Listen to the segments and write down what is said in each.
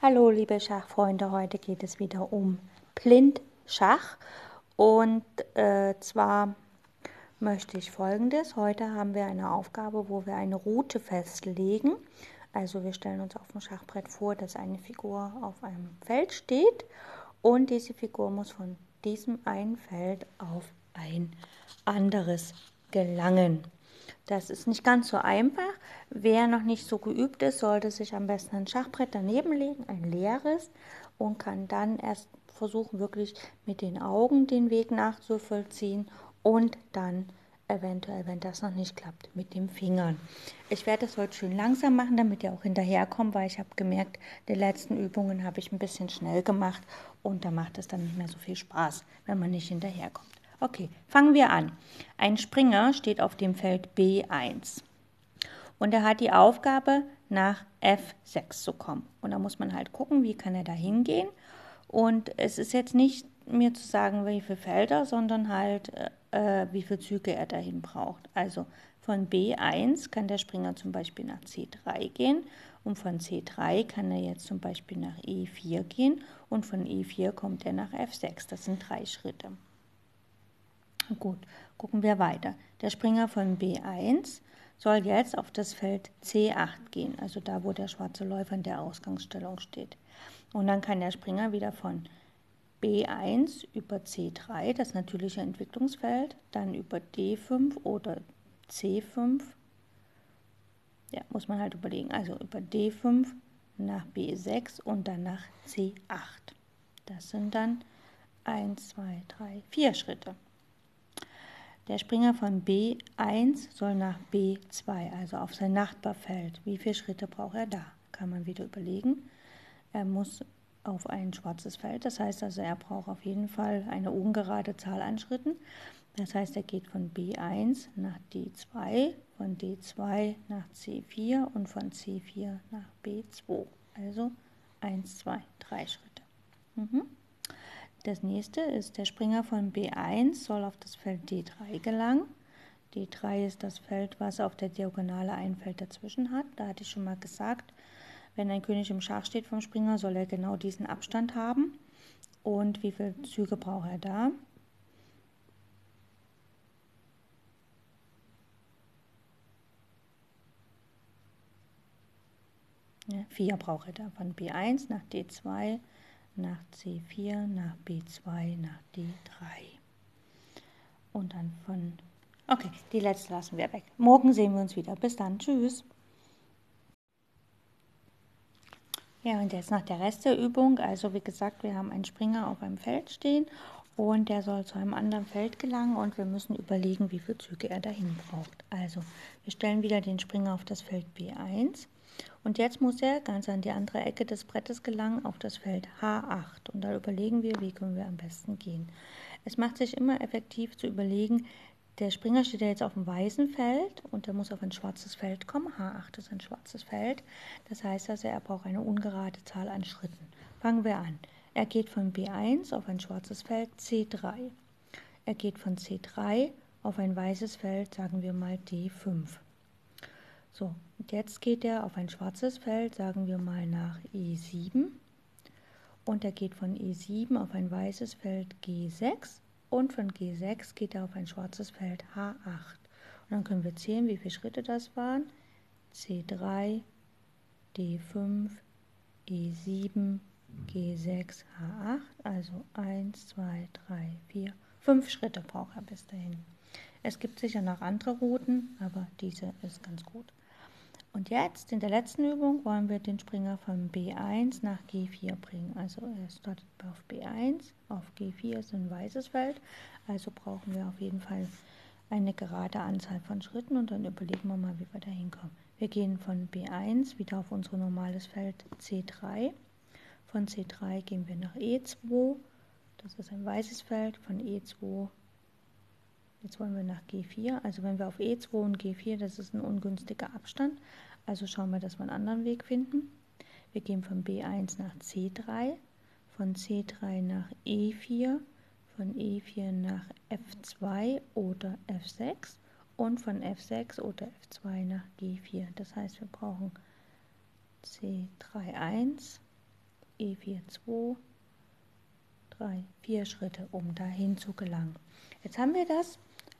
Hallo liebe Schachfreunde, heute geht es wieder um Blindschach und äh, zwar möchte ich folgendes. Heute haben wir eine Aufgabe, wo wir eine Route festlegen. Also wir stellen uns auf dem Schachbrett vor, dass eine Figur auf einem Feld steht und diese Figur muss von diesem einen Feld auf ein anderes gelangen. Das ist nicht ganz so einfach. Wer noch nicht so geübt ist, sollte sich am besten ein Schachbrett daneben legen, ein leeres, und kann dann erst versuchen, wirklich mit den Augen den Weg nachzuvollziehen und dann eventuell, wenn das noch nicht klappt, mit den Fingern. Ich werde das heute schön langsam machen, damit ihr auch hinterherkommt, weil ich habe gemerkt, die letzten Übungen habe ich ein bisschen schnell gemacht und da macht es dann nicht mehr so viel Spaß, wenn man nicht hinterherkommt. Okay, fangen wir an. Ein Springer steht auf dem Feld B1 und er hat die Aufgabe, nach F6 zu kommen. Und da muss man halt gucken, wie kann er da hingehen. Und es ist jetzt nicht mir zu sagen, wie viele Felder, sondern halt, äh, wie viele Züge er dahin braucht. Also von B1 kann der Springer zum Beispiel nach C3 gehen und von C3 kann er jetzt zum Beispiel nach E4 gehen und von E4 kommt er nach F6. Das sind drei Schritte. Gut, gucken wir weiter. Der Springer von B1 soll jetzt auf das Feld C8 gehen, also da, wo der schwarze Läufer in der Ausgangsstellung steht. Und dann kann der Springer wieder von B1 über C3, das natürliche Entwicklungsfeld, dann über D5 oder C5, ja, muss man halt überlegen, also über D5 nach B6 und dann nach C8. Das sind dann 1, 2, 3, 4 Schritte. Der Springer von B1 soll nach B2, also auf sein Nachbarfeld. Wie viele Schritte braucht er da? Kann man wieder überlegen. Er muss auf ein schwarzes Feld, das heißt also, er braucht auf jeden Fall eine ungerade Zahl an Schritten. Das heißt, er geht von B1 nach D2, von D2 nach C4 und von C4 nach B2. Also 1, 2, 3 Schritte. Mhm. Das nächste ist der Springer von B1 soll auf das Feld D3 gelangen. D3 ist das Feld, was auf der Diagonale ein Feld dazwischen hat. Da hatte ich schon mal gesagt, wenn ein König im Schach steht vom Springer, soll er genau diesen Abstand haben. Und wie viele Züge braucht er da? Ja, vier braucht er da von B1 nach D2 nach C4, nach B2, nach D3. Und dann von... Okay, die letzte lassen wir weg. Morgen sehen wir uns wieder. Bis dann. Tschüss. Ja, und jetzt nach der Rest der Übung. Also wie gesagt, wir haben einen Springer auf einem Feld stehen und der soll zu einem anderen Feld gelangen und wir müssen überlegen, wie viele Züge er dahin braucht. Also wir stellen wieder den Springer auf das Feld B1 und jetzt muss er ganz an die andere Ecke des Brettes gelangen, auf das Feld H8. Und da überlegen wir, wie können wir am besten gehen. Es macht sich immer effektiv zu überlegen, der Springer steht ja jetzt auf dem weißen Feld und er muss auf ein schwarzes Feld kommen. H8 ist ein schwarzes Feld. Das heißt also, er braucht eine ungerade Zahl an Schritten. Fangen wir an. Er geht von B1 auf ein schwarzes Feld C3. Er geht von C3 auf ein weißes Feld, sagen wir mal D5. So, und jetzt geht er auf ein schwarzes Feld, sagen wir mal nach E7. Und er geht von E7 auf ein weißes Feld G6 und von G6 geht er auf ein schwarzes Feld H8. Und dann können wir zählen, wie viele Schritte das waren. C3, D5, E7, G6, H8. Also 1, 2, 3, 4, 5 Schritte braucht er bis dahin. Es gibt sicher noch andere Routen, aber diese ist ganz gut. Und jetzt in der letzten Übung wollen wir den Springer von B1 nach G4 bringen. Also er startet auf B1, auf G4 ist ein weißes Feld, also brauchen wir auf jeden Fall eine gerade Anzahl von Schritten und dann überlegen wir mal, wie wir da hinkommen. Wir gehen von B1 wieder auf unser normales Feld C3. Von C3 gehen wir nach E2, das ist ein weißes Feld. Von E2 Jetzt wollen wir nach G4. Also wenn wir auf E2 und G4, das ist ein ungünstiger Abstand. Also schauen wir, dass wir einen anderen Weg finden. Wir gehen von B1 nach C3, von C3 nach E4, von E4 nach F2 oder F6 und von F6 oder F2 nach G4. Das heißt, wir brauchen C3, 1, E4, 2, 3, 4 Schritte, um dahin zu gelangen. Jetzt haben wir das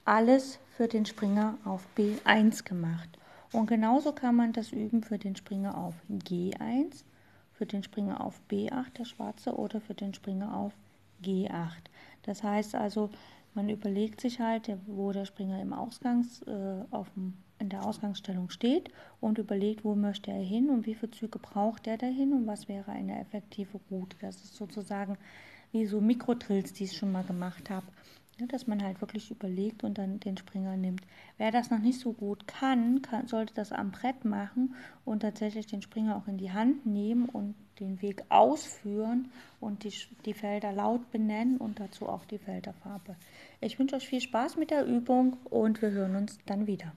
alles für den Springer auf B1 gemacht. Und genauso kann man das üben für den Springer auf G1, für den Springer auf B8, der schwarze, oder für den Springer auf G8. Das heißt also, man überlegt sich halt, wo der Springer im Ausgangs, äh, auf dem, in der Ausgangsstellung steht und überlegt, wo möchte er hin und wie viele Züge braucht er dahin und was wäre eine effektive Route. Das ist sozusagen wie so Mikrotrills, die ich schon mal gemacht habe. Ja, dass man halt wirklich überlegt und dann den Springer nimmt. Wer das noch nicht so gut kann, kann, sollte das am Brett machen und tatsächlich den Springer auch in die Hand nehmen und den Weg ausführen und die, die Felder laut benennen und dazu auch die Felderfarbe. Ich wünsche euch viel Spaß mit der Übung und wir hören uns dann wieder.